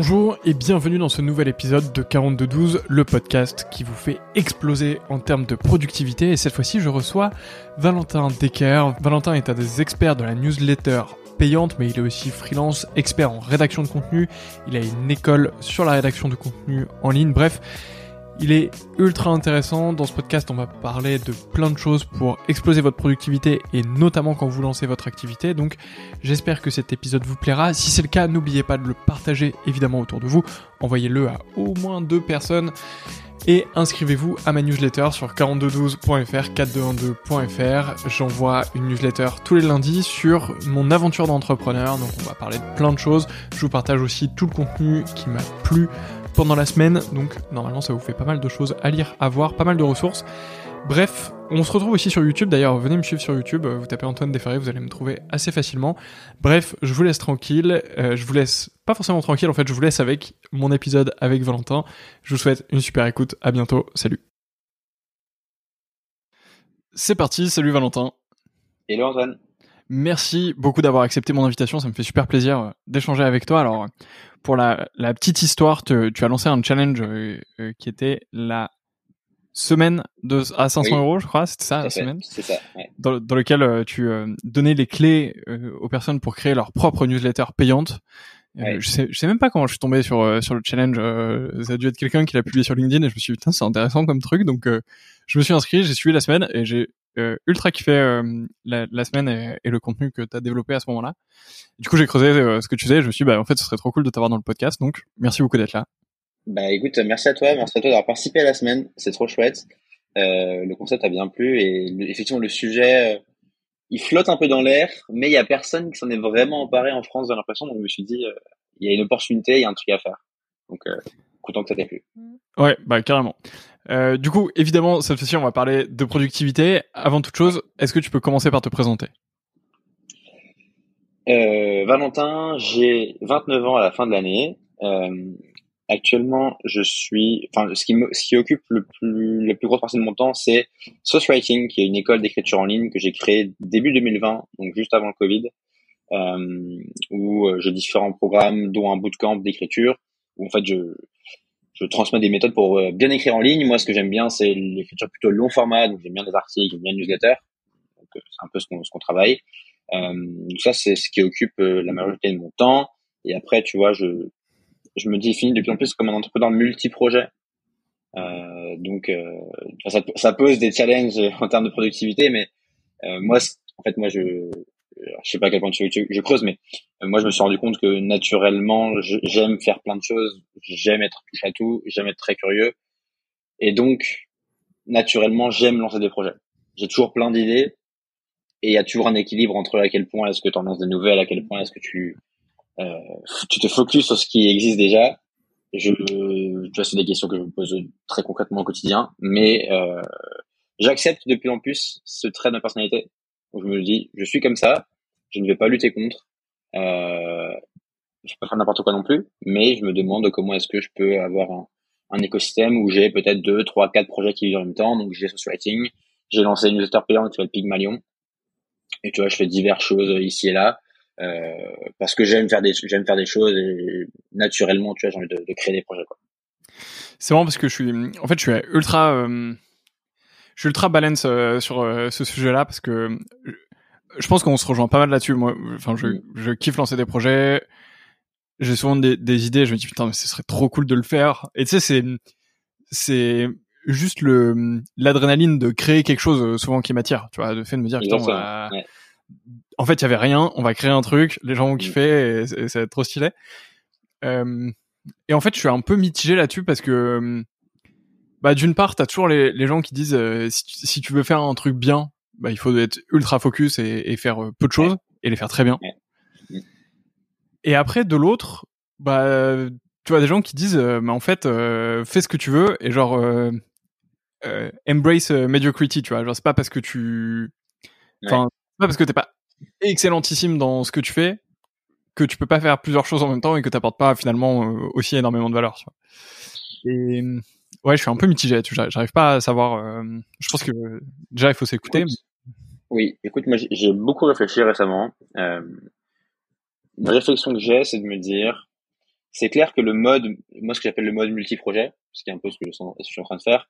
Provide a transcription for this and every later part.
Bonjour et bienvenue dans ce nouvel épisode de 4212, le podcast qui vous fait exploser en termes de productivité. Et cette fois-ci, je reçois Valentin Decker. Valentin est un des experts de la newsletter payante, mais il est aussi freelance, expert en rédaction de contenu. Il a une école sur la rédaction de contenu en ligne. Bref, il est ultra intéressant. Dans ce podcast, on va parler de plein de choses pour exploser votre productivité et notamment quand vous lancez votre activité. Donc, j'espère que cet épisode vous plaira. Si c'est le cas, n'oubliez pas de le partager évidemment autour de vous. Envoyez-le à au moins deux personnes et inscrivez-vous à ma newsletter sur 4212.fr, 4212.fr. J'envoie une newsletter tous les lundis sur mon aventure d'entrepreneur. Donc, on va parler de plein de choses. Je vous partage aussi tout le contenu qui m'a plu pendant la semaine, donc normalement ça vous fait pas mal de choses à lire, à voir, pas mal de ressources. Bref, on se retrouve aussi sur YouTube. D'ailleurs, venez me suivre sur YouTube. Vous tapez Antoine Desferré, vous allez me trouver assez facilement. Bref, je vous laisse tranquille. Euh, je vous laisse pas forcément tranquille. En fait, je vous laisse avec mon épisode avec Valentin. Je vous souhaite une super écoute. À bientôt. Salut. C'est parti. Salut Valentin. Hello Antoine. Merci beaucoup d'avoir accepté mon invitation. Ça me fait super plaisir euh, d'échanger avec toi. Alors, pour la, la petite histoire, tu, tu, as lancé un challenge euh, euh, qui était la semaine de, à 500 euros, je crois, c'était ça, la semaine? C'est ça, ouais. dans, dans, lequel euh, tu donnais les clés aux personnes pour créer leur propre newsletter payante. Ouais. je sais, je sais même pas comment je suis tombé sur sur le challenge. ça a dû être quelqu'un qui l'a publié sur LinkedIn et je me suis dit putain c'est intéressant comme truc. Donc je me suis inscrit, j'ai suivi la semaine et j'ai ultra kiffé euh, la, la, semaine et, et, le contenu que tu as développé à ce moment-là. Du coup, j'ai creusé euh, ce que tu faisais. Je me suis dit, bah, en fait, ce serait trop cool de t'avoir dans le podcast. Donc, merci beaucoup d'être là. Bah, écoute, merci à toi. Merci à toi d'avoir participé à la semaine. C'est trop chouette. le concept a bien plu et effectivement, le sujet, il flotte un peu dans l'air, mais il y a personne qui s'en est vraiment emparé en France, j'ai l'impression. Donc, je me suis dit, il y a une opportunité, il y a un truc à faire. Donc, content que ça t'ait plu. Ouais, bah carrément. Euh, du coup, évidemment, cette fois-ci, on va parler de productivité. Avant toute chose, est-ce que tu peux commencer par te présenter? Euh, Valentin, j'ai 29 ans à la fin de l'année. Euh, actuellement, je suis, enfin, ce qui ce qui occupe le plus, la plus grosse partie de mon temps, c'est Source Writing, qui est une école d'écriture en ligne que j'ai créée début 2020, donc juste avant le Covid, où j'ai différents programmes, dont un bootcamp d'écriture, où en fait je je transmets des méthodes pour euh, bien écrire en ligne. Moi, ce que j'aime bien, c'est l'écriture plutôt long format. Donc, j'aime bien les articles, j'aime bien les newsletters. Donc, euh, c'est un peu ce qu'on ce qu'on travaille. Euh, ça, c'est ce qui occupe euh, la majorité de mon temps. Et après, tu vois, je je me définis de plus en plus comme un entrepreneur multi-projet. Euh, donc, ça, ça, pose des challenges en termes de productivité, mais moi, en fait, moi, je je sais pas à quel point tu, tu, je creuse, mais euh, moi je me suis rendu compte que naturellement j'aime faire plein de choses, j'aime être touche à tout, j'aime être très curieux, et donc naturellement j'aime lancer des projets. J'ai toujours plein d'idées, et il y a toujours un équilibre entre à quel point est-ce que tu en lances des nouvelles, à quel point est-ce que tu euh, tu te focuses sur ce qui existe déjà. Je, tu vois, c'est des questions que je me pose très concrètement au quotidien, mais euh, j'accepte de plus en plus ce trait de ma personnalité où je me dis, je suis comme ça, je ne vais pas lutter contre. Euh, je peux faire n'importe quoi non plus, mais je me demande comment est-ce que je peux avoir un, écosystème où j'ai peut-être deux, trois, quatre projets qui vivent en même temps. Donc j'ai social writing, j'ai lancé une newsletter payante qui s'appelle Pygmalion, et tu vois, je fais diverses choses ici et là. Euh, parce que j'aime faire des j'aime faire des choses et naturellement tu vois j'ai envie de, créer des projets c'est marrant parce que je suis en fait je suis ultra euh, je suis ultra balance euh, sur euh, ce sujet-là parce que je pense qu'on se rejoint pas mal là-dessus. Moi, enfin, je, je kiffe lancer des projets. J'ai souvent des, des, idées. Je me dis putain, mais ce serait trop cool de le faire. Et tu sais, c'est c'est juste le l'adrénaline de créer quelque chose euh, souvent qui m'attire. Tu vois, le fait de me dire putain, va... ouais. en fait, il y avait rien. On va créer un truc. Les gens vont mm. kiffer et, et ça va être trop stylé. Euh, et en fait, je suis un peu mitigé là-dessus parce que bah d'une part, t'as toujours les, les gens qui disent euh, si, tu, si, tu veux faire un truc bien, bah il faut être ultra focus et, et faire euh, peu de choses et les faire très bien. Et après de l'autre, bah tu vois des gens qui disent bah en fait fais ce que tu veux et genre embrace mediocrity, tu vois, genre c'est pas parce que tu enfin pas parce que t'es pas excellentissime dans ce que tu fais que tu peux pas faire plusieurs choses en même temps et que t'apportes pas finalement aussi énormément de valeur, tu vois. Et ouais, je suis un peu mitigé. J'arrive pas à savoir. Euh, je pense que déjà il faut s'écouter. Oui, écoute, moi j'ai beaucoup réfléchi récemment. Euh, une réflexion que j'ai, c'est de me dire, c'est clair que le mode, moi ce que j'appelle le mode multi-projet, ce qui est un peu ce que je suis en train de faire,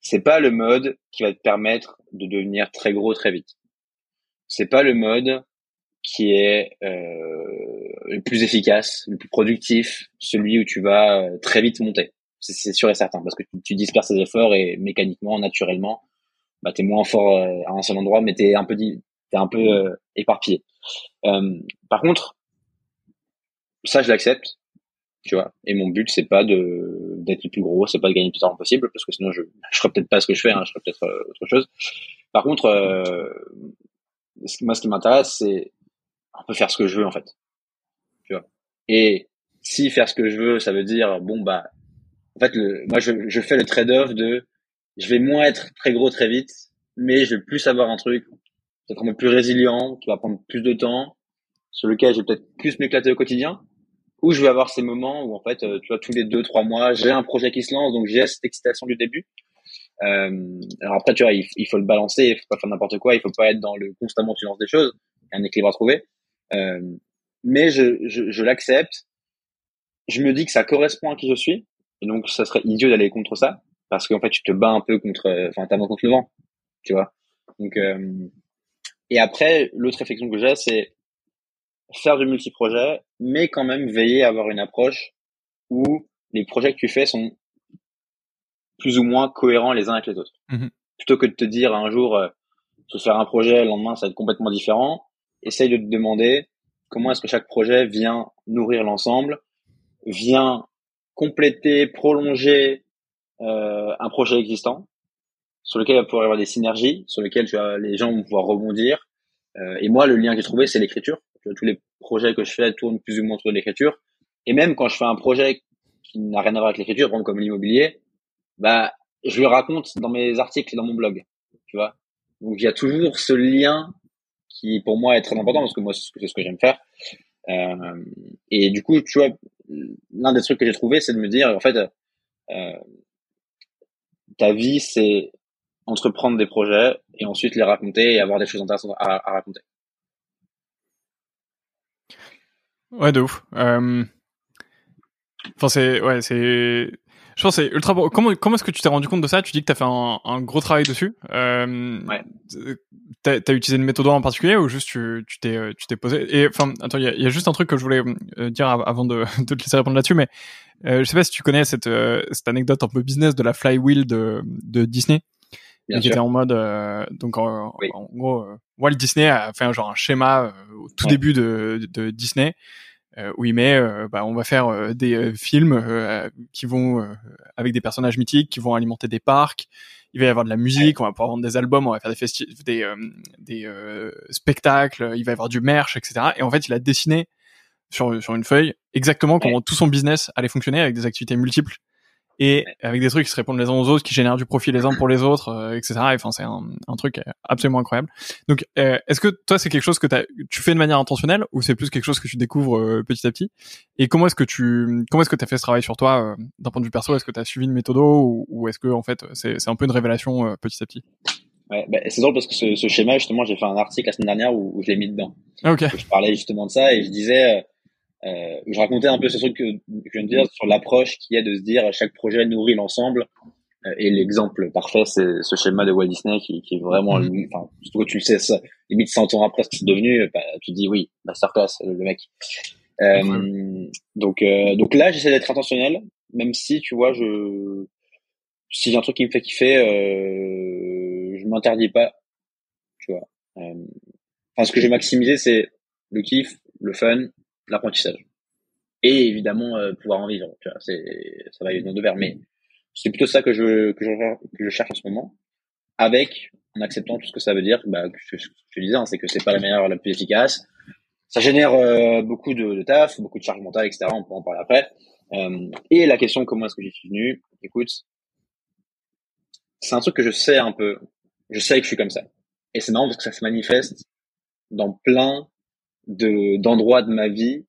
c'est pas le mode qui va te permettre de devenir très gros très vite. C'est pas le mode qui est euh, le plus efficace, le plus productif, celui où tu vas euh, très vite monter. C'est sûr et certain parce que tu, tu disperses tes efforts et mécaniquement, naturellement, bah t'es moins fort euh, à un seul endroit, mais t'es un peu t'es un peu euh, éparpillé. Euh, par contre, ça je l'accepte tu vois. Et mon but, c'est pas de d'être le plus gros, c'est pas de gagner le plus d'argent possible, parce que sinon je je ferais peut-être pas ce que je fais, hein, je ferais peut-être euh, autre chose. Par contre, euh, moi, ce qui m'intéresse, c'est un peu faire ce que je veux en fait, tu vois. Et si faire ce que je veux, ça veut dire bon bah, en fait, le, moi je, je fais le trade-off de je vais moins être très gros très vite, mais je vais plus avoir un truc peut-être un peu plus résilient, qui va prendre plus de temps, sur lequel je vais peut-être plus m'éclater au quotidien où je vais avoir ces moments où en fait, euh, tu vois, tous les deux trois mois, j'ai un projet qui se lance, donc j'ai cette excitation du début. Euh, alors après, tu vois, il, faut le balancer, il faut pas faire n'importe quoi, il faut pas être dans le constamment tu lances des choses, il y a un équilibre à trouver. Euh, mais je, je, je l'accepte. Je me dis que ça correspond à qui je suis, et donc ça serait idiot d'aller contre ça, parce qu'en fait, tu te bats un peu contre, enfin, t'as contre le vent, tu vois. Donc, euh, et après, l'autre réflexion que j'ai, c'est faire du multiprojet, mais quand même veiller à avoir une approche où les projets que tu fais sont plus ou moins cohérents les uns avec les autres. Mhm. Plutôt que de te dire un jour, euh, je vais faire un projet, le lendemain ça va être complètement différent, essaye de te demander comment est-ce que chaque projet vient nourrir l'ensemble, vient compléter, prolonger euh, un projet existant, sur lequel il va pouvoir y avoir des synergies, sur lequel tu as, les gens vont pouvoir rebondir. Euh, et moi, le lien que j'ai trouvé, c'est l'écriture tous les projets que je fais tournent plus ou moins autour de l'écriture. Et même quand je fais un projet qui n'a rien à voir avec l'écriture, comme l'immobilier, bah, je le raconte dans mes articles et dans mon blog, tu vois. Donc il y a toujours ce lien qui pour moi est très important parce que moi c'est ce que j'aime faire. Euh, et du coup, tu vois, l'un des trucs que j'ai trouvé, c'est de me dire en fait, euh, ta vie c'est entreprendre des projets et ensuite les raconter et avoir des choses intéressantes à raconter. Ouais, de ouf. Euh... Enfin, c'est, ouais, c'est, je pense c'est ultra Comment, comment est-ce que tu t'es rendu compte de ça? Tu dis que tu as fait un, un, gros travail dessus. Euh, ouais. T'as as utilisé une méthode en particulier ou juste tu t'es euh, tu t'es posé? Et enfin, attends, il y a, y a, juste un truc que je voulais euh, dire avant de, de te laisser répondre là-dessus, mais euh, je sais pas si tu connais cette euh, cette anecdote un peu business de la flywheel de de Disney. Bien qui était en mode donc en, en gros Walt Disney a fait un genre un schéma au tout début de, de Disney euh, où il met, euh, bah, on va faire euh, des films qui vont avec des personnages mythiques, qui vont alimenter des parcs. Il va y avoir de la musique, on va pouvoir vendre des albums, on va faire des des, des spectacles, il va y avoir du merch, etc. Et en fait, il a dessiné sur, sur une feuille exactement comment tout son business allait fonctionner avec des activités multiples et avec des trucs qui se répondent les uns aux autres, qui génèrent du profit les uns pour les autres, euh, etc. Enfin, c'est un, un, truc absolument incroyable. Donc, euh, est-ce que toi, c'est quelque chose que tu fais de manière intentionnelle ou c'est plus quelque chose que tu découvres euh, petit à petit? Et comment est-ce que tu, comment est-ce que as fait ce travail sur toi d'un point de vue perso? Est-ce que tu as suivi une méthode ou, ou est-ce que en fait, c'est, un peu une révélation petit à petit? Ouais, bah, c'est drôle parce que ce, ce, schéma, justement, j'ai fait un article la semaine dernière où, où je l'ai mis dedans. Ah, ok. Je parlais justement de ça et je disais euh, je racontais un peu ce truc que, je viens de dire sur l'approche qui est de se dire chaque projet nourrit l'ensemble. Euh, et l'exemple parfait, c'est ce schéma de Walt Disney qui, qui est vraiment, mm-hmm. enfin, surtout que tu le sais, ça, limite 100 ans après ce que c'est devenu, bah, tu dis oui, masterclass, le, le mec. Euh, donc, euh, donc là, j'essaie d'être intentionnel, même si, tu vois, je, si j'ai un truc qui me fait kiffer, euh, je m'interdis pas, tu vois. Euh, enfin, ce que j'ai maximisé, c'est le kiff, le fun, l'apprentissage. Et évidemment, euh, pouvoir en vivre. Tu vois, ça va dans deux vers. Mais c'est plutôt ça que je, que je, que je cherche en ce moment. Avec, en acceptant tout ce que ça veut dire, bah, que je, je disais, hein, c'est que c'est pas la meilleure, la plus efficace. Ça génère euh, beaucoup de, de taf, beaucoup de charge mentale, etc. On peut en parler après. Euh, et la question, comment est-ce que j'y suis venu? Écoute, c'est un truc que je sais un peu. Je sais que je suis comme ça. Et c'est marrant parce que ça se manifeste dans plein de d'endroits de ma vie.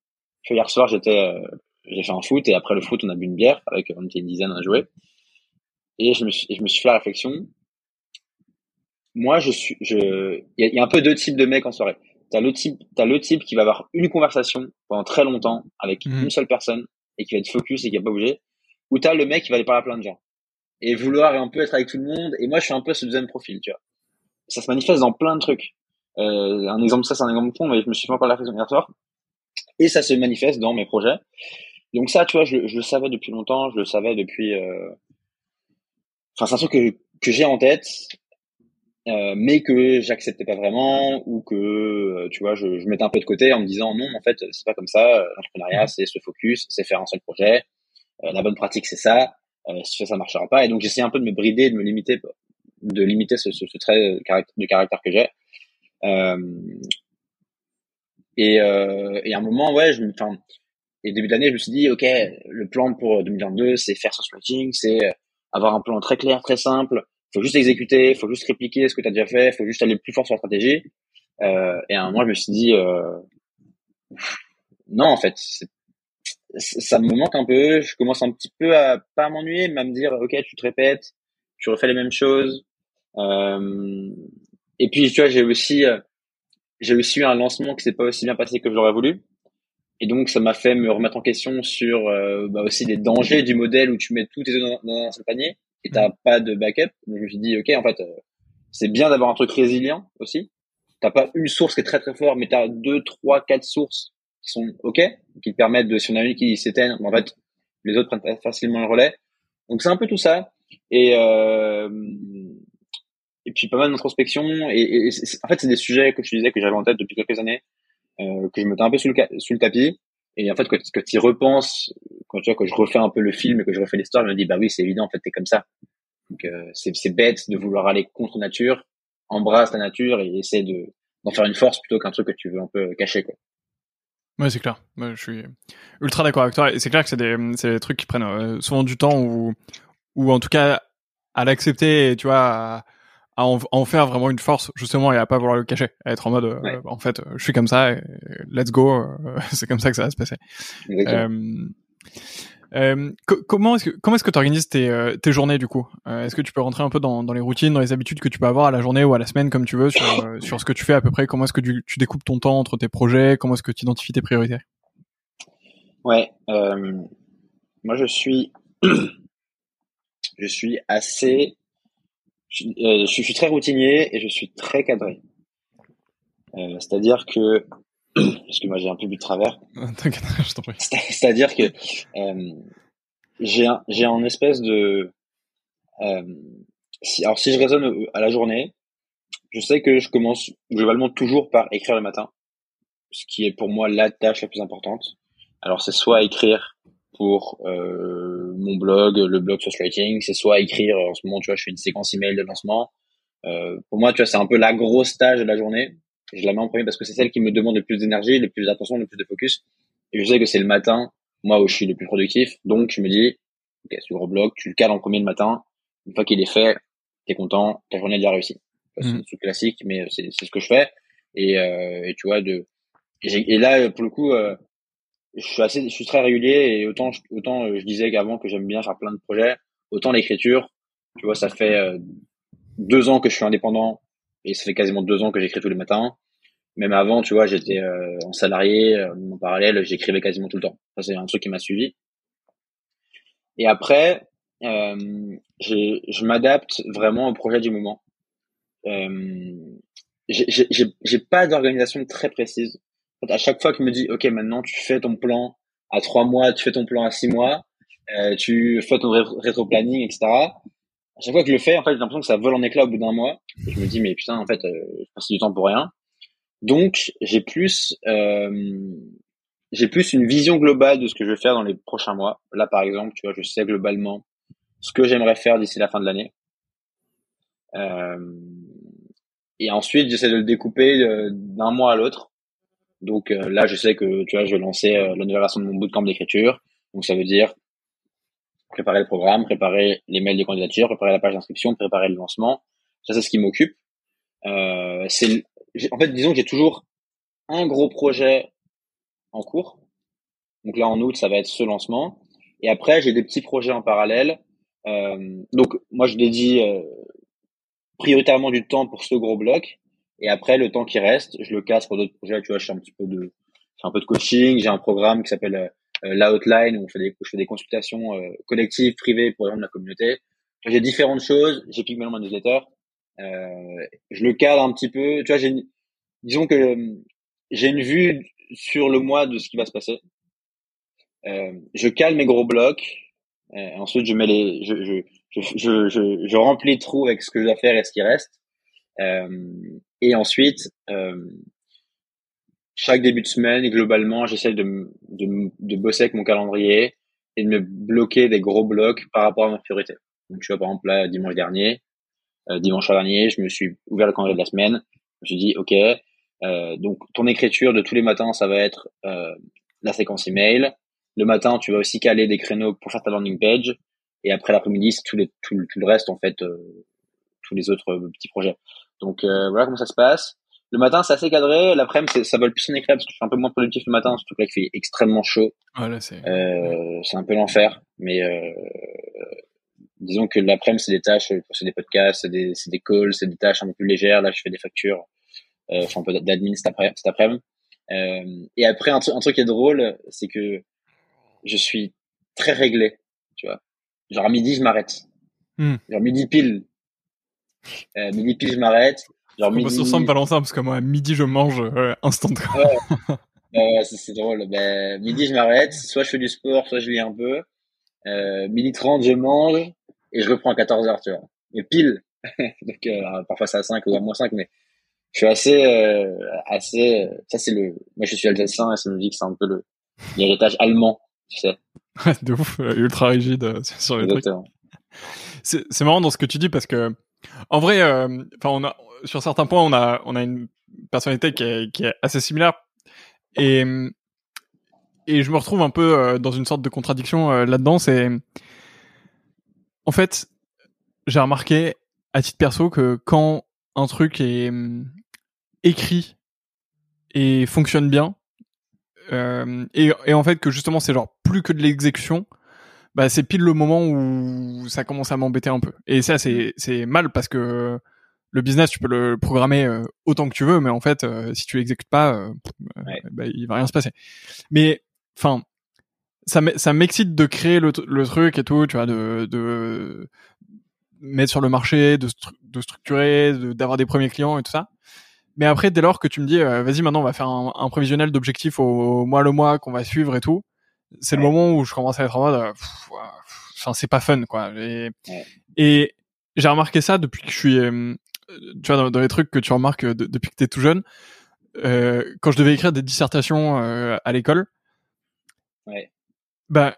Hier soir, j'étais, euh, j'ai fait un foot et après le foot, on a bu une bière avec on était une dizaine à jouer. Et je me suis, je me suis fait la réflexion. Moi, je suis, je, il y, a un peu deux types de mecs en soirée. T'as le type, t'as le type qui va avoir une conversation pendant très longtemps avec mhm. une seule personne et qui va être focus et qui va pas bouger, ou t'as le mec qui va aller parler à plein de gens et vouloir un peu être avec tout le monde. Et moi, je suis un peu ce deuxième profil, tu vois. Ça se manifeste dans plein de trucs. Euh, un exemple, ça, c'est un exemple con, mais je me suis fait encore la raison hier soir. Et ça se manifeste dans mes projets. Donc ça, tu vois, je, je le savais depuis longtemps, je le savais depuis. Euh... Enfin, c'est un truc que, que j'ai en tête, euh, mais que j'acceptais pas vraiment ou que euh, tu vois, je, je mettais un peu de côté en me disant non, en fait, c'est pas comme ça. L'entrepreneuriat, mmh. c'est se focus, c'est faire un seul projet. Euh, la bonne pratique, c'est ça. Euh, si ça, ça marchera pas. Et donc j'essaie un peu de me brider, de me limiter, de limiter ce, ce, ce trait de caractère que j'ai. Euh, et, euh, et à un moment, ouais, je me, et début d'année, je me suis dit, ok, le plan pour 2022, c'est faire ce writing, c'est avoir un plan très clair, très simple. Faut juste exécuter, faut juste répliquer ce que tu as déjà fait, faut juste aller plus fort sur la stratégie. Euh, et à un moment, je me suis dit, euh, non, en fait, ça me manque un peu. Je commence un petit peu à pas m'ennuyer, mais à me dire, ok, tu te répètes, tu refais les mêmes choses. Euh, et puis, tu vois, j'ai aussi, euh, j'ai aussi eu un lancement qui s'est pas aussi bien passé que j'aurais voulu. Et donc, ça m'a fait me remettre en question sur euh, bah aussi les dangers du modèle où tu mets tous tes œufs dans, un seul panier et t'as mmh. pas de backup. Donc, je me suis dit, ok, en fait, euh, c'est bien d'avoir un truc résilient aussi. T'as pas une source qui est très très forte, mais t'as deux, trois, quatre sources qui sont ok, qui te permettent de, si on a une qui s'éteint, en fait, les autres prennent facilement le relais. Donc, c'est un peu tout ça. Et euh, et puis pas mal d'introspection. Et, en fait, c'est des sujets que je disais que j'avais en tête depuis quelques années, euh, que je mettais un peu sous le, sous le tapis. Et en fait, quand, quand tu repenses, quand tu vois, quand je refais un peu le film et que je refais l'histoire, je me dis, bah oui, c'est évident, en fait, t'es comme ça. Donc, euh, c'est bête de vouloir aller contre nature, embrasse la nature et essaie de d'en faire une force plutôt qu'un truc que tu veux un peu cacher, quoi. Ouais, c'est clair. je suis ultra d'accord avec toi. Et c'est clair que c'est des, des trucs qui prennent euh, souvent du temps ou, ou en tout cas, à l'accepter, tu vois, à en, faire vraiment une force justement et à pas vouloir le cacher, à être en mode euh, en fait je suis comme ça, et let's go, euh, c'est comme ça que ça va se passer. Euh, euh, comment est-ce que comment est-ce que tu organises tes, tes journées du coup? Est-ce que tu peux rentrer un peu dans, dans les routines, dans les habitudes que tu peux avoir à la journée ou à la semaine comme tu veux sur, sur ce que tu fais à peu près? Comment est-ce que tu, tu découpes ton temps entre tes projets? Comment est-ce que tu identifies tes priorités? Ouais, moi je suis je suis assez euh, je, suis très routinier et je suis très cadré. Euh, c'est-à-dire que, parce que moi j'ai un peu bu de travers. C'est-à-dire que euh, j'ai un, j'ai un espèce de, euh, si, alors si je raisonne à la journée, je sais que je commence globalement toujours par écrire le matin, ce qui est pour moi la tâche la plus importante. Alors c'est soit écrire pour euh, mon blog, le blog sur Writing, c'est soit écrire, en ce moment, tu vois, je fais une séquence email de lancement. Euh, pour moi, tu vois, c'est un peu la grosse tâche de la journée. Je la mets en premier parce que c'est celle qui me demande le plus d'énergie, le plus d'attention, le plus de focus. Et je sais que c'est le matin, moi, où je suis le plus productif. Donc, je me dis, ok, sur le blog, tu le cales en premier le matin. Une fois qu'il est fait, t'es content, ta journée est déjà réussie. C'est mmh. un truc classique, mais c'est ce que je fais. Et, euh, et tu vois, de et, et, là, pour le coup, euh, je suis assez, je suis très régulier et autant, autant euh, je disais qu'avant que j'aime bien faire plein de projets, autant l'écriture, tu vois, ça fait euh, deux ans que je suis indépendant et ça fait quasiment deux ans que j'écris tous les matins. Même avant, tu vois, j'étais euh, en salarié, en parallèle, j'écrivais quasiment tout le temps. Ça, c'est un truc qui m'a suivi. Et après, euh, je m'adapte vraiment au projet du moment. Euh, j'ai pas d'organisation très précise à chaque fois qu'il me dit, OK, maintenant tu fais ton plan à trois mois, tu fais ton plan à six mois, euh, tu fais ton rétro-planning, etc. À chaque fois que je le fais, en fait, j'ai l'impression que ça vole en éclat au bout d'un mois. Je me dis, mais putain, en fait, euh, je passe du temps pour rien. Donc, j'ai plus, euh, j'ai plus une vision globale de ce que je vais faire dans les prochains mois. Là, par exemple, tu vois, je sais globalement ce que j'aimerais faire d'ici la fin de l'année. Euh, et ensuite, j'essaie de le découper euh, d'un mois à l'autre donc euh, là, je sais que tu vois, je vais lancer euh, la nouvelle version de mon bootcamp d'écriture. Donc ça veut dire préparer le programme, préparer les mails de candidature, préparer la page d'inscription, préparer le lancement. Ça, c'est ce qui m'occupe. Euh, en fait, disons que j'ai toujours un gros projet en cours. Donc là, en août, ça va être ce lancement. Et après, j'ai des petits projets en parallèle. Euh, donc moi, je dédie prioritairement du temps pour ce gros bloc. Et après, le temps qui reste, je le casse pour d'autres projets. Tu vois, je fais un petit peu de, un peu de coaching. J'ai un programme qui s'appelle euh, l'outline où on fait des, je fais des consultations collectives, privées pour les gens de la communauté. J'ai différentes choses. J'ai Pygmalion ma newsletter. je le cadre un petit peu. Tu vois, j'ai, disons que j'ai une vue sur le mois de ce qui va se passer. Euh, je cale mes gros blocs. Euh, ensuite, je mets les, je, je, je, je, je, remplis les trous avec ce que je dois faire et ce qui reste. Euh, et ensuite, euh, chaque début de semaine, globalement, j'essaie de, de, de bosser avec mon calendrier et de me bloquer des gros blocs par rapport à ma priorité. Donc, tu vois, par exemple, là, dimanche dernier, euh, dimanche dernier, je me suis ouvert le calendrier de la semaine. Je me suis dit, OK, euh, donc ton écriture de tous les matins, ça va être euh, la séquence email. Le matin, tu vas aussi caler des créneaux pour faire ta landing page. Et après l'après-midi, c'est tout, les, tout, tout, le reste, en fait, tous les autres petits projets. Donc euh, voilà comment ça se passe. Le matin, c'est assez cadré. L'après-midi, ça vole plus en éclat parce que je suis un peu moins productif le matin, surtout que là, il fait extrêmement chaud. Voilà, c'est c'est un peu l'enfer. Mais disons que l'après-midi, c'est des tâches, c'est des podcasts, c'est des, des calls, c'est des tâches un peu plus légères. Là, je fais des factures euh, enfin un peu d'admin cet après cet après-midi. Euh, et après un, un, truc qui est drôle, c'est que je suis très réglé, tu vois. Genre à midi je m'arrête. Hmm. Genre midi pile. Euh, midi pile je m'arrête. Genre midi. On se ressemble Valentin parce que moi à midi je mange euh, instant. Ouais, c'est drôle. Ben, midi je m'arrête, soit je fais du sport, soit je lis un peu. Euh, midi 30 je mange et je reprends à 14 heures, tu vois. Et pile. Donc euh, parfois c'est à 5 ou à moins 5 mais je suis assez, euh, assez. Euh, ça c'est le. Moi je suis alsacien et ça me dit que c'est un peu le l'héritage allemand, tu sais. de ouf, ultra rigide sur les Exactement. trucs. C'est marrant dans ce que tu dis parce que en vrai, enfin on a sur certains points on a on a une personnalité qui est, assez similaire et et je me retrouve un peu dans une sorte de contradiction là-dedans. C'est en fait j'ai remarqué à titre perso que quand un truc est écrit et fonctionne bien, euh, et, et, en fait que justement c'est genre plus que de l'exécution, bah c'est pile le moment où ça commence à m'embêter un peu. Et ça c'est c'est mal parce que le business tu peux le programmer euh, autant que tu veux, mais en fait euh, si tu l'exécutes pas, euh, bah, il va rien se passer. Mais enfin ça m'excite de créer le, le, truc et tout, tu vois, de, de mettre sur le marché, de, de structurer, d'avoir des premiers clients et tout ça. Mais après, dès lors que tu me dis, euh, vas-y, maintenant, on va faire un, un prévisionnel d'objectifs au, mois le mois qu'on va suivre et tout, c'est le moment où je commence à être en mode, euh, enfin, c'est pas fun, quoi. Et, et j'ai remarqué ça depuis que je suis, euh, tu vois, dans, les trucs que tu remarques depuis que t'es tout jeune, quand je devais écrire des dissertations à l'école, ouais. bah,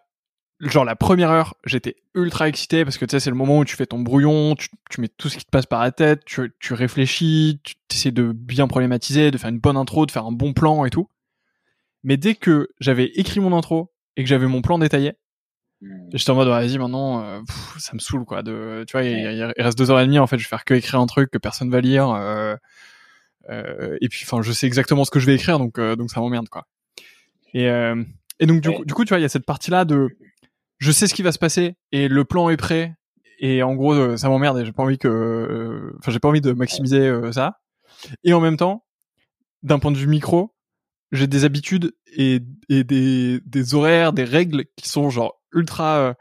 genre la première heure, j'étais ultra excité parce que tu sais, c'est le moment où tu fais ton brouillon, tu, tu, mets tout ce qui te passe par la tête, tu, tu réfléchis, tu essaies de bien problématiser, de faire une bonne intro, de faire un bon plan et tout. Mais dès que j'avais écrit mon intro et que j'avais mon plan détaillé, hmm. j'étais en mode vas-y maintenant euh, ça me saoule quoi de tu vois il, reste deux heures et demie en fait je vais faire que écrire un truc que personne va lire euh, euh, et puis enfin je sais exactement ce que je vais écrire donc donc ça m'emmerde quoi. Et et donc du, coup, du coup tu vois il y a cette partie là de je sais ce qui va se passer et le plan est prêt et en gros ça m'emmerde et j'ai pas envie que enfin j'ai pas envie de maximiser ça. Et en même temps d'un point de vue micro j'ai des habitudes et, et des, des horaires des règles qui sont genre ultra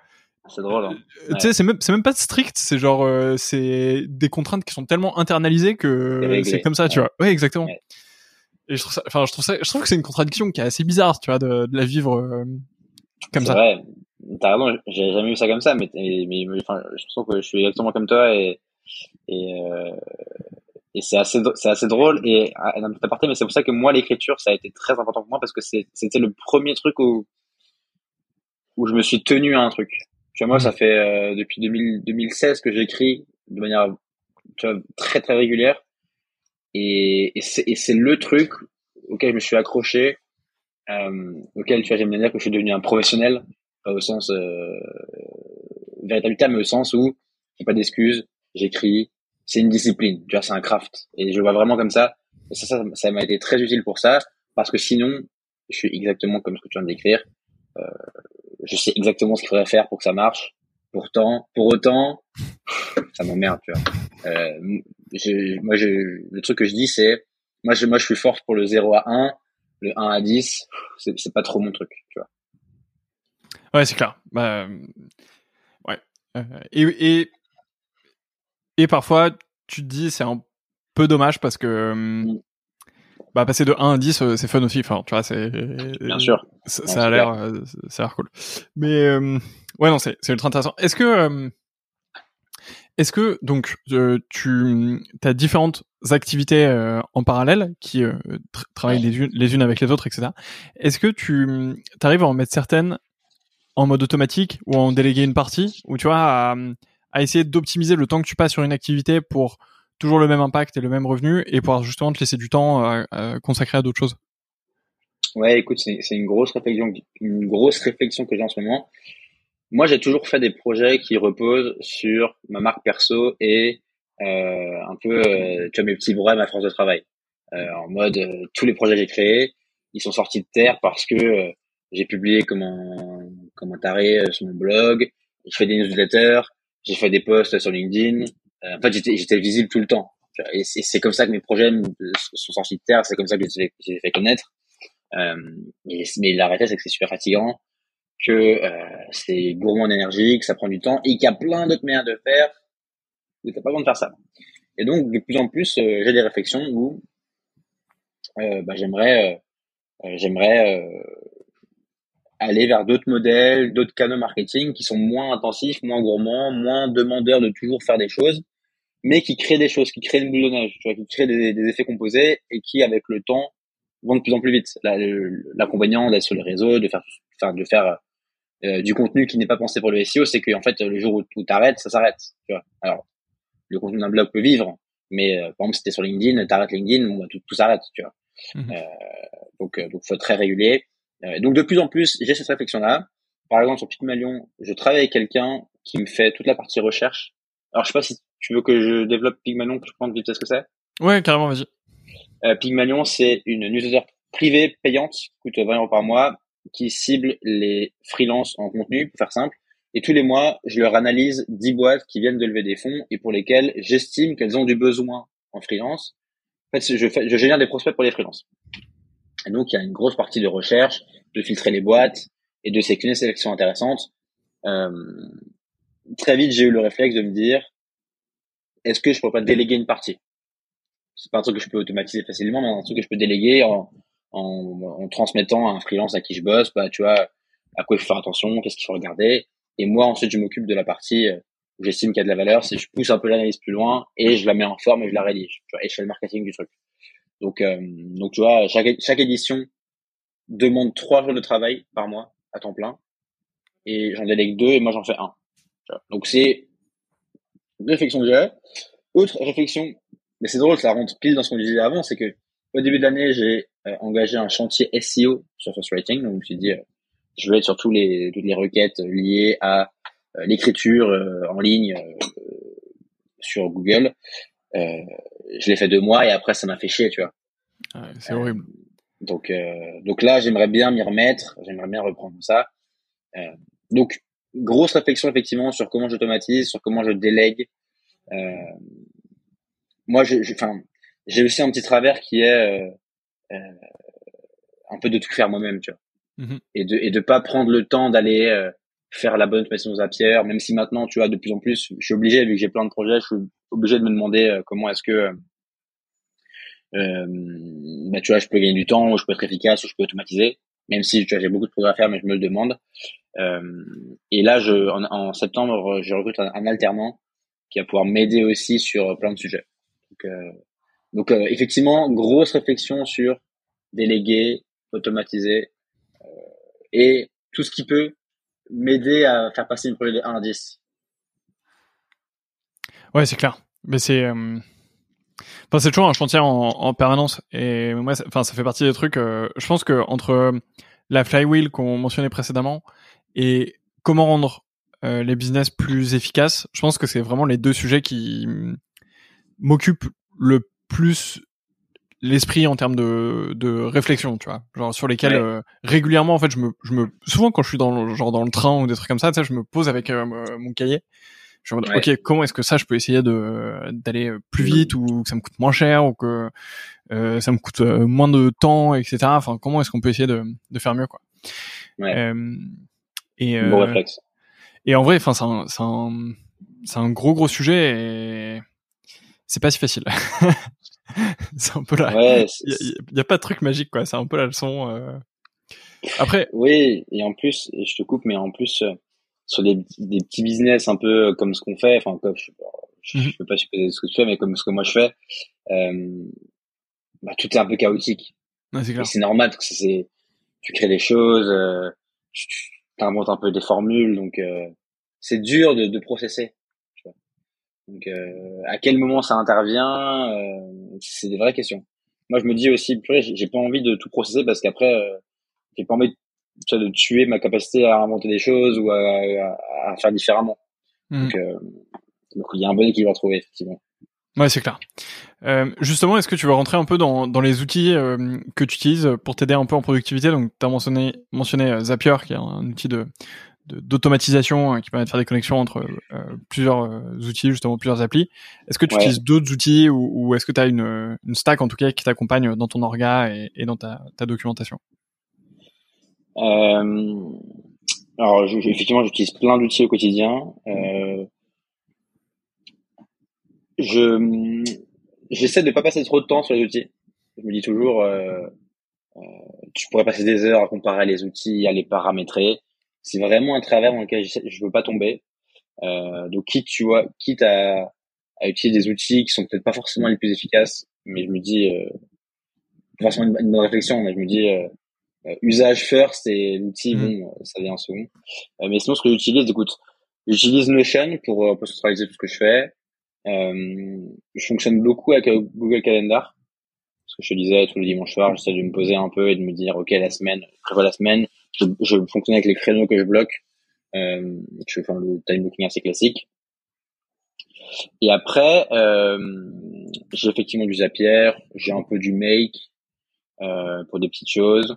c'est drôle hein. tu sais c'est même c'est même pas strict c'est genre c'est des contraintes qui sont tellement internalisées que c'est comme ça tu vois. Ouais exactement. Et je trouve ça enfin je trouve ça je trouve que c'est une contradiction qui est assez bizarre tu vois de, de la vivre comme ça. Vrai t'as raison, j'ai jamais vu ça comme ça, mais, mais, enfin, je pense que je suis exactement comme toi et, et, euh, et c'est assez, c'est assez drôle et un petit aparté, mais c'est pour ça que moi, l'écriture, ça a été très important pour moi parce que c'était le premier truc où, où je me suis tenu à un truc. Tu vois, moi, ça fait euh, depuis 2000, 2016 que j'écris de manière tu vois, très très régulière et, et c'est le truc auquel je me suis accroché, euh, auquel tu vois, j'aime bien dire que je suis devenu un professionnel au sens euh, véritable terme, mais au sens où j'ai pas d'excuses, j'écris, c'est une discipline, tu vois, c'est un craft. Et je vois vraiment comme ça. Ça, ça, ça m'a été très utile pour ça, parce que sinon, je suis exactement comme ce que tu viens de décrire. Euh, je sais exactement ce qu'il faudrait faire pour que ça marche. Pourtant, pour autant, ça m'emmerde, tu vois. Euh, je, moi, je, le truc que je dis, c'est, moi, je, moi, je suis forte pour le 0 à 1, le 1 à 10, c'est pas trop mon truc, tu vois. Ouais, c'est clair. Bah, ouais. et, et, et parfois, tu te dis, c'est un peu dommage parce que mm. bah, passer de 1 à 10, c'est fun aussi. Enfin, tu vois, c'est. Bien sûr. Ça, a l'air, ça a l'air cool. Mais ouais, non, c'est ultra intéressant. Est-ce que est-ce que donc euh, tu as différentes activités euh, en parallèle qui euh, travaillent les unes, les unes avec les autres, etc. Est-ce que tu arrives à en mettre certaines en mode automatique ou à en déléguer une partie? Ou tu vois à, à essayer d'optimiser le temps que tu passes sur une activité pour toujours le même impact et le même revenu et pouvoir justement te laisser du temps à, consacrer à d'autres choses Ouais, écoute, c'est une grosse réflexion, une grosse réflexion que j'ai en ce moment. Moi, j'ai toujours fait des projets qui reposent sur ma marque perso et euh, un peu, euh, tu vois, mes petits bras, ma force de travail. Euh, en mode, euh, tous les projets que j'ai créés, ils sont sortis de terre parce que euh, j'ai publié comme un, comme taré sur mon blog, je fais des newsletters, j'ai fait des posts sur LinkedIn. en fait, j'étais, visible tout le temps. Et c'est comme ça que mes projets sont sortis de terre, c'est comme ça que je les ai fait connaître. Euh, mais, mais la réalité, c'est que c'est super fatigant que euh, c'est gourmand d'énergie, que ça prend du temps et qu'il y a plein d'autres manières de faire où t'as pas besoin de faire ça. Et donc de plus en plus, euh, j'ai des réflexions où euh, bah, j'aimerais euh, j'aimerais aller vers d'autres modèles, d'autres canaux marketing qui sont moins intensifs, moins gourmands, moins demandeurs de toujours faire des choses, mais qui créent des choses, qui créent une boulonnage, tu vois, qui créent des, des, effets composés et qui, avec le temps, vont de plus en plus vite. L'inconvénient d'être sur les réseaux, de faire, de faire euh, du contenu qui n'est pas pensé pour le SEO, c'est que en fait le jour où tout t'arrête, ça s'arrête. Tu vois. Alors le contenu d'un blog peut vivre, mais euh, par exemple si t'es sur LinkedIn, t'arrêtes LinkedIn, bon, bah, tout, tout s'arrête. Tu vois. Mmh. Euh, donc donc faut être très régulier. Donc de plus en plus, j'ai cette réflexion là. Par exemple sur Pygmalion, je travaille avec quelqu'un qui me fait toute la partie recherche. Alors je sais pas si tu veux que je développe Pygmalion, que je prends vite ce que c'est. Ouais, carrément, vas-y. Euh, Pygmalion, c'est une newsletter privée payante qui coûte 20 euros par mois qui cible les freelances en contenu, pour faire simple. Et tous les mois, je leur analyse 10 boîtes qui viennent de lever des fonds et pour lesquelles j'estime qu'elles ont du besoin en freelance. En fait, je, fais, je génère des prospects pour les freelances. Et donc, il y a une grosse partie de recherche, de filtrer les boîtes et de sélectionner celles qui sont intéressantes. Euh, très vite, j'ai eu le réflexe de me dire, est-ce que je peux pas déléguer une partie? C'est pas un truc que je peux automatiser facilement, mais un truc que je peux déléguer en, en, en, transmettant à un freelance à qui je bosse, bah, tu vois, à quoi il faut faire attention, qu'est-ce qu'il faut regarder. Et moi, ensuite, je m'occupe de la partie euh, où j'estime qu'il y a de la valeur, c'est je pousse un peu l'analyse plus loin et je la mets en forme et je la rédige. Tu vois, et je fais le marketing du truc. Donc, euh, donc tu vois, chaque, chaque édition demande trois jours de travail par mois à temps plein et j'en délègue deux et moi j'en fais un. Donc c'est réflexion que. Autre réflexion, mais c'est drôle, ça rentre pile dans ce qu'on disait avant, c'est que au début de l'année, j'ai euh, engagé un chantier SEO sur First Writing. Donc, je me suis dit, euh, je vais être sur tous les, toutes les requêtes liées à euh, l'écriture en ligne sur Google. Je l'ai fait deux mois et après, ça m'a fait chier, tu vois. c'est horrible. Donc, donc là, j'aimerais bien m'y remettre. J'aimerais bien reprendre ça. donc, grosse réflexion effectivement sur comment j'automatise, sur comment je délègue. moi, je, j'ai aussi un petit travers qui est euh, euh, un peu de tout faire moi-même, tu vois. Mmh et de et de pas prendre le temps d'aller euh, faire la bonne façon aux pierre, même si maintenant, tu vois, de plus en plus, je suis obligé, vu que j'ai plein de projets, je suis obligé de me demander comment est-ce que, euh, bah, tu vois, je peux gagner du temps, ou je peux être efficace, ou je peux automatiser, même si, tu vois, j'ai beaucoup de progrès à faire, mais je me le demande. Euh, et là, je, en, en, septembre, je recrute un, un, alternant qui va pouvoir m'aider aussi sur plein de sujets. Donc, donc euh, effectivement, grosse réflexion sur déléguer, automatiser euh, et tout ce qui peut m'aider à faire passer une projet de 1 à 10. Ouais, c'est clair. Mais c'est euh... enfin c'est toujours un chantier en, en permanence et moi enfin ça fait partie des trucs euh, je pense que entre la flywheel qu'on mentionnait précédemment et comment rendre euh, les business plus efficaces, je pense que c'est vraiment les deux sujets qui m'occupent le plus l'esprit en termes de, de réflexion, tu vois, genre sur lesquels euh, régulièrement en fait je me je me souvent quand je suis dans le, genre dans le train ou des trucs comme ça, tu sais, je me pose avec euh, mon cahier. Je me dis ok comment est-ce que ça je peux essayer de d'aller plus vite ou que ça me coûte moins cher ou que euh, ça me coûte moins de temps etc. Enfin comment est-ce qu'on peut essayer de de faire mieux quoi. Et, bon réflexe. Et en vrai, enfin, c'est un, c'est un, c'est un gros gros sujet et c'est pas si facile. c'est un peu là. Ouais, il y, a pas de truc magique quoi. C'est un peu la leçon. Euh... Après. Oui, et en plus, je te coupe, mais en plus sur des, des petits business un peu comme ce qu'on fait, enfin comme je, je, mhm. peux pas supposer ce que tu fais, mais comme ce que moi je fais, euh, bah, tout est un peu chaotique. Ouais, c'est, normal que c'est, tu crées des choses, euh, tu, tu inventes un peu des formules, donc euh, c'est dur de, de processer. Donc euh, à quel moment ça intervient, euh, c'est des vraies questions. Moi je me dis aussi, j'ai pas envie de tout processer parce qu'après euh, j'ai pas envie de tuer ma capacité à inventer des choses ou à, à, faire différemment. Hmm. Donc, euh, donc, il y a un bon équilibre à trouver, effectivement. Ouais, c'est clair. Euh, justement, est-ce que tu veux rentrer un peu dans, dans les outils euh, que tu utilises pour t'aider un peu en productivité? Donc, tu as mentionné, mentionné Zapier, qui est un outil de d'automatisation euh, qui permet de faire des connexions entre plusieurs outils, justement plusieurs applis. Est-ce que tu utilises d'autres outils ou, ou est-ce que tu as une, une stack en tout cas qui t'accompagne dans ton orga et, et dans ta, ta documentation? Euh, alors, effectivement, j'utilise plein d'outils au quotidien. Euh, je j'essaie de pas passer trop de temps sur les outils. Je me dis toujours, euh, euh, tu pourrais passer des heures à comparer les outils, à les paramétrer. C'est vraiment un travers dans lequel je veux pas tomber. Euh, donc quitte, tu vois, quitte à, à utiliser des outils qui sont peut-être pas forcément les plus efficaces, mais je me dis, euh, forcément une, une bonne réflexion, mais je me dis, euh, euh, usage first et l'outil, mmh. bon, ça vient en second. Euh, mais sinon, ce que j'utilise, écoute, j'utilise Notion pour, euh, pour centraliser tout ce que je fais. Euh, je fonctionne beaucoup avec Google Calendar. Ce que je te disais, tous les dimanches soirs, j'essaie de me poser un peu et de me dire, OK, la semaine, je prévois la semaine. Je, je fonctionne avec les créneaux que je bloque. Euh, je fais le time blocking assez classique. Et après, euh, j'ai effectivement du Zapier, j'ai un peu du Make euh, pour des petites choses.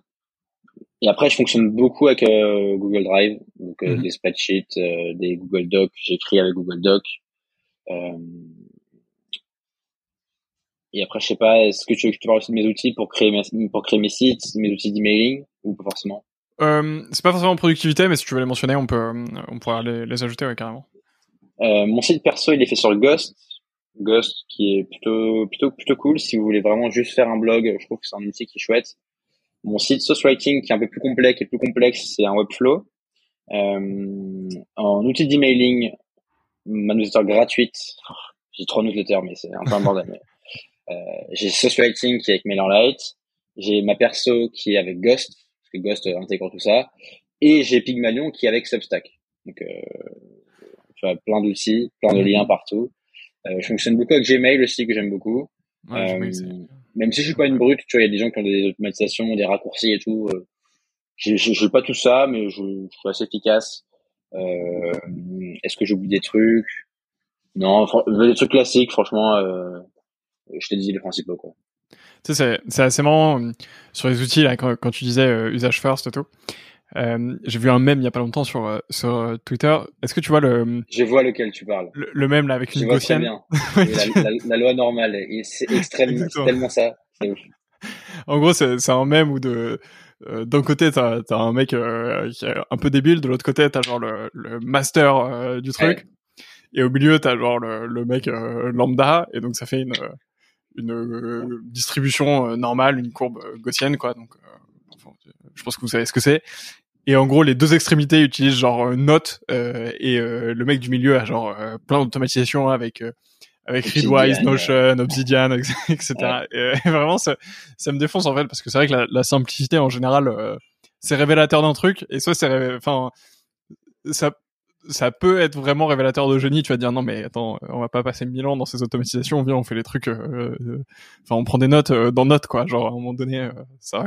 Et après, je fonctionne beaucoup avec euh, Google Drive, donc euh, mhm. des spreadsheets, euh, des Google Docs. J'écris avec Google Docs. et après, je sais pas, est-ce que tu veux que je te parle aussi de mes outils pour créer mes, pour créer mes sites, mes outils d'emailing ou pas forcément? Euh, C'est pas forcément productivité, mais si tu veux les mentionner, on peut, on pourra les, les ajouter ouais, carrément. mon site perso, il est fait sur Ghost. Ghost qui est plutôt plutôt plutôt cool si vous voulez vraiment juste faire un blog je trouve que c'est un outil qui est chouette mon site Source Writing, qui est un peu plus complexe et plus complexe, c'est un Webflow. Euh, en outil d'emailing, ma newsletter gratuite. J'ai trois newsletters, mais c'est un peu un bordel. euh, j'ai Source Writing qui est avec MailerLite. J'ai ma perso qui est avec Ghost, parce que Ghost intègre tout ça. Et j'ai Pygmalion qui est avec Substack. Donc, euh, tu vois, plein d'outils, plein de liens partout. Euh, je fonctionne beaucoup avec Gmail aussi, que j'aime beaucoup. Ouais, euh, même si je suis pas une brute, tu vois, il y a des gens qui ont des automatisations, des raccourcis et tout. Je j'ai pas tout ça, mais je, je suis assez efficace. Euh, Est-ce que j'oublie des trucs? Non, des trucs classiques, franchement. Euh, je te dis les principaux quoi. Tu sais, c'est assez marrant euh, sur les outils là quand, quand tu disais euh, usage first et tout. Euh, j'ai vu un mème il y a pas longtemps sur euh, sur euh, Twitter. Est-ce que tu vois le Je vois lequel tu parles. Le, le mème là avec une gaussienne? La, la, la, loi normale, c'est extrêmement, tellement ça. En gros, c'est un mème où de euh, d'un côté t'as as un mec euh, qui est un peu débile, de l'autre côté t'as genre le, le master du truc, et au milieu t'as genre le, le mec lambda, et donc ça fait une une distribution normale, une courbe gaussienne quoi. Donc je pense que vous savez ce que c'est. Et en gros, les deux extrémités utilisent genre euh, Note euh, et euh, le mec du milieu a genre euh, plein d'automatisation avec avec Readwise, Notion, Obsidian, etc. Et, vraiment, ça, ça me défonce en fait parce que c'est vrai que la, la, simplicité en général, c'est révélateur d'un truc et soit c'est, enfin, ça ça peut être vraiment révélateur de génie. Tu vas dire non mais attends, on va pas passer mille ans dans ces automatisations. On vient, on fait les trucs. Enfin, on prend des notes dans Note quoi. Genre à un moment donné, ça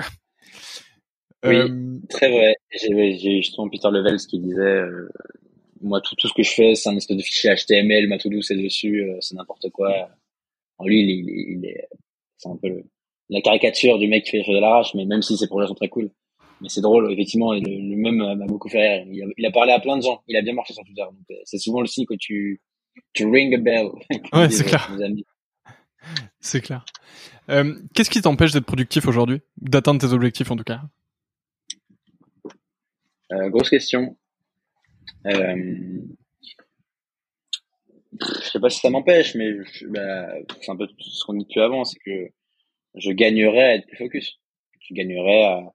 oui, euh, très vrai. J'ai justement Peter Levels qui disait, euh, moi tout, tout ce que je fais, c'est un espèce de fichier HTML, ma to-do c'est dessus, euh, c'est n'importe quoi. En lui, il, il, il est, c'est un peu le, la caricature du mec qui fait les choses à l'arrache, mais même si ces projets sont très cool. Mais c'est drôle, effectivement, le, le même m'a beaucoup fait rire. Il a, il a, parlé à plein de gens, il a bien marché sur Twitter. Donc c'est souvent le signe que tu, tu ring a bell. Ouais, c'est clair. C'est clair. Euh, Qu'est-ce qui t'empêche d'être productif aujourd'hui? D'atteindre tes objectifs en tout cas? Euh, grosse question. Euh, je sais pas si ça m'empêche, mais bah, c'est un peu ce qu'on dit plus avant, c'est que je gagnerais à être plus focus. Je gagnerais à,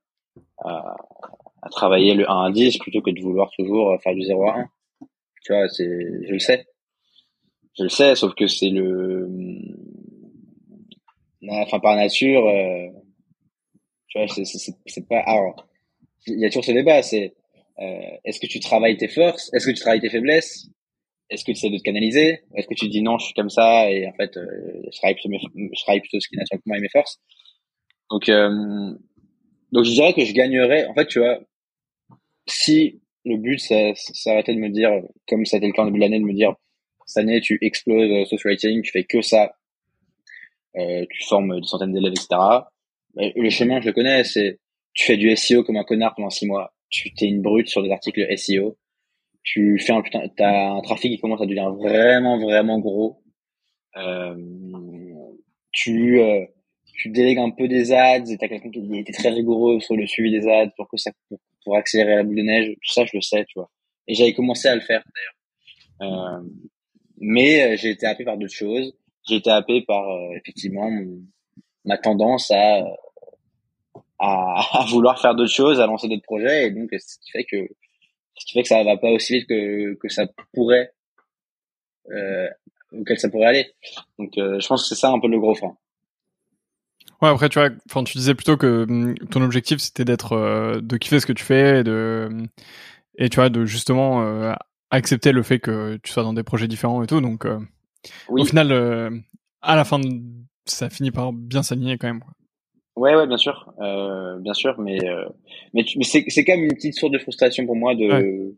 à, travailler le 1 à 10 plutôt que de vouloir toujours faire du 0 à 1. Tu vois, c'est, je le sais. Je le sais, sauf que c'est le, enfin, par nature, euh, tu vois, c'est, pas, alors, il y a toujours ce débat, c'est, euh, est-ce que tu travailles tes forces? Est-ce que tu travailles tes faiblesses? Est-ce que tu essaies de te canaliser? Est-ce que tu dis non, je suis comme ça et en fait, euh, je travaille plutôt, ce qui est naturellement et mes forces? Donc, euh, donc je dirais que je gagnerais, en fait, tu vois, si le but, ça, ça arrêtait de me dire, comme ça a été le cas au début de l'année, de me dire, cette année, tu exploses euh, social writing, tu fais que ça, euh, tu formes des centaines d'élèves, etc. le chemin, je le connais, c'est, tu fais du SEO comme un connard pendant six mois, tu t'es une brute sur des articles SEO, tu fais un putain, t'as un trafic qui commence à devenir vraiment, vraiment gros, euh, tu, euh, tu délègues un peu des ads et t'as quelqu'un qui était très rigoureux sur le suivi des ads pour que ça, pour accélérer la boule de neige, tout ça, je le sais, tu vois. Et j'avais commencé à le faire, d'ailleurs. Euh, mais euh, j'ai été happé par d'autres choses. J'ai été happé par, euh, effectivement, ma tendance à, à, à vouloir faire d'autres choses, à lancer d'autres projets. Et donc, ce qui fait que, ce qui fait que ça va pas aussi vite que, que ça pourrait, euh, auquel ça pourrait aller. Donc, je pense que c'est ça un peu le gros frein. Ouais, après, tu vois, enfin, tu disais plutôt que hum, ton objectif c'était d'être, euh, de kiffer ce que tu fais, et de, et tu vois, de justement euh, accepter le fait que tu sois dans des projets différents et tout. Donc, euh, au final, à la fin, ça finit par bien s'aligner quand même. Ouais, ouais, bien sûr, bien sûr, mais mais, mais c'est c'est quand même une petite source de frustration pour moi de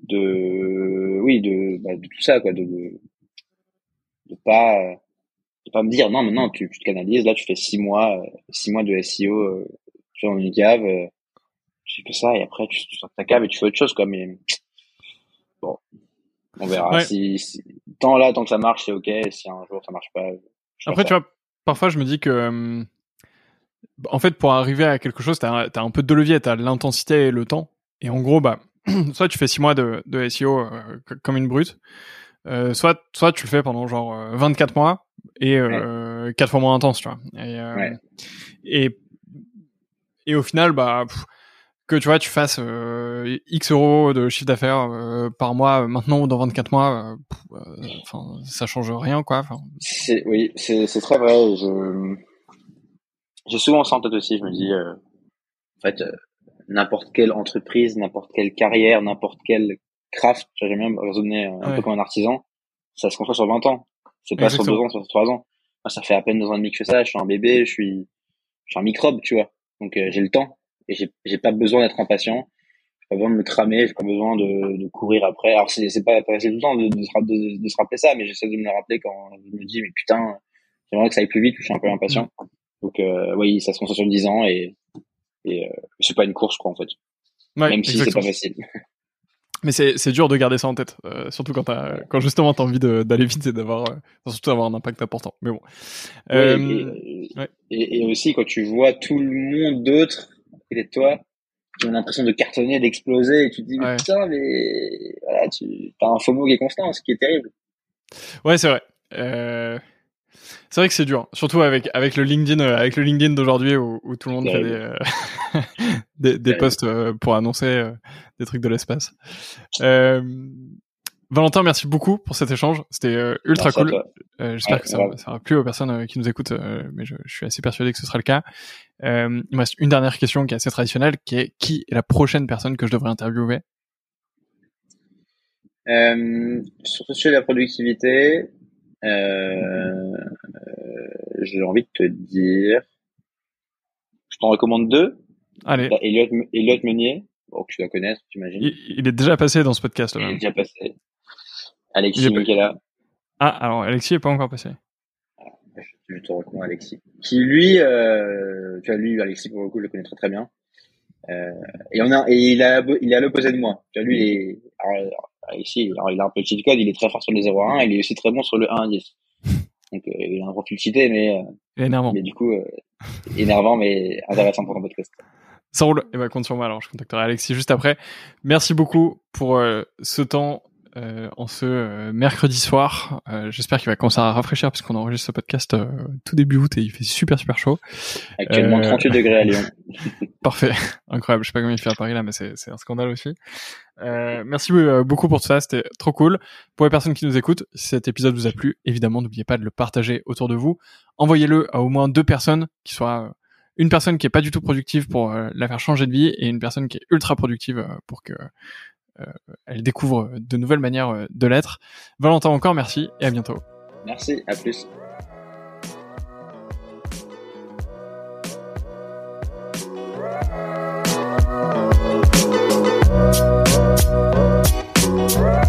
de oui de bah, de tout ça quoi, de de, de pas pas me dire non maintenant tu, tu te canalises là tu fais six mois euh, six mois de SEO euh, tu es dans une cave euh, tu fais que ça et après tu, tu sors ta cave et tu fais autre chose quoi mais bon on verra. Si, tant là tant que ça marche c'est ok. Si un jour ça marche pas après tu vois parfois je me dis que en fait pour arriver à quelque chose t'as as un peu de levier t'as l'intensité et le temps. Et en gros bah soit tu fais six mois de, de SEO comme une brute euh, soit soit tu le fais pendant genre 24 mois et euh, quatre fois moins intense, tu vois. Et, euh, et, et au final, bah, que tu vois, tu fasses euh, X euros de chiffre d'affaires euh, par mois maintenant ou dans 24 mois, enfin, ça change rien, quoi. C'est, oui, c'est, c'est très vrai. Je, j'ai souvent ça en tête aussi. Je me dis, en fait, n'importe quelle entreprise, n'importe quelle carrière, n'importe quel craft, j'aimerais même raisonner un peu comme un artisan, ça se construit sur 20 ans. C'est pas sur deux ans, sur trois ans. Moi, ça fait à peine deux ans et demi que je fais ça. Je suis un bébé, je suis, je suis un microbe, tu vois. Donc, euh, j'ai le temps et j'ai, j'ai pas besoin d'être impatient. J'ai pas besoin de me cramer. J'ai pas besoin de, de courir après. Alors, c'est, c'est pas facile tout le temps de, de, se rappeler ça, mais j'essaie de me le rappeler quand je me dis, mais putain, j'aimerais que ça aille plus vite ou je suis un peu impatient. Donc, euh, oui, ça se construit sur dix ans et, et euh, c'est pas une course, quoi, en fait. Même si c'est pas facile. Mais c'est dur de garder ça en tête, euh, surtout quand as, quand justement t'as envie d'aller vite et d'avoir euh, surtout d'avoir un impact important. Mais bon. Euh, et, et, aussi quand tu vois tout le monde d'autres et de toi qui ont l'impression de cartonner, d'exploser, et tu te dis mais putain mais voilà tu as un FOMO qui est constant, ce qui est terrible. Ouais c'est vrai. C'est vrai que c'est dur, surtout avec avec le LinkedIn, euh, avec le LinkedIn d'aujourd'hui où, où, tout le monde fait des euh, des, des posts euh, pour annoncer des trucs de l'espace. Valentin, merci beaucoup pour cet échange. C'était ultra cool. J'espère que ça, ça aura plu aux personnes qui nous écoutent, mais je, je, suis assez persuadé que ce sera le cas. il me reste une dernière question qui est assez traditionnelle, qui est qui est la prochaine personne que je devrais interviewer? Euh, Sur le sujet de la productivité, j'ai envie de te dire, je t'en recommande deux. Allez. Elliot, Elliot Meunier, bon, que tu dois connaître, tu imagines. Il, est déjà passé dans ce podcast là. Il est déjà passé. Alexis Michela. Ah, alors Alexis est pas encore passé. Ah, je te recommande Alexis. Qui lui, euh, tu vois, lui, Alexis pour le coup, je le connais très très bien. Euh, et on a, et il a, il est à l'opposé de moi. Tu vois, lui, il est, alors, ici, alors, il a un peu de code, il est très fort sur le 0 à 1, il est aussi très bon sur le 1 à 10. Donc, euh, il a un profil cité, mais, euh, énervant. mais du coup, euh, énervant, mais intéressant pour un podcast. Ça roule. Et bah compte sur moi. Alors je contacterai Alexis juste après. Merci beaucoup pour ce temps euh, en ce euh, mercredi soir. Euh, j'espère qu'il va commencer à rafraîchir puisqu'on enregistre ce podcast tout début août et il fait super super chaud. Actuellement 38 degrés à Lyon. Parfait, incroyable. Je sais pas comment il fait à Paris là, mais c'est un scandale aussi. Euh, merci euh, beaucoup pour tout ça, c'était trop cool. Pour les personnes qui nous écoutent, si cet épisode vous a plu, évidemment, n'oubliez pas de le partager autour de vous. Envoyez-le à au moins deux personnes, qui soient euh, une personne qui est pas du tout productive pour la faire changer de vie et une personne qui est ultra productive pour que elle découvre de nouvelles manières de l'être. Valentin, encore merci et à bientôt. Merci, à plus. Oh, oh, oh,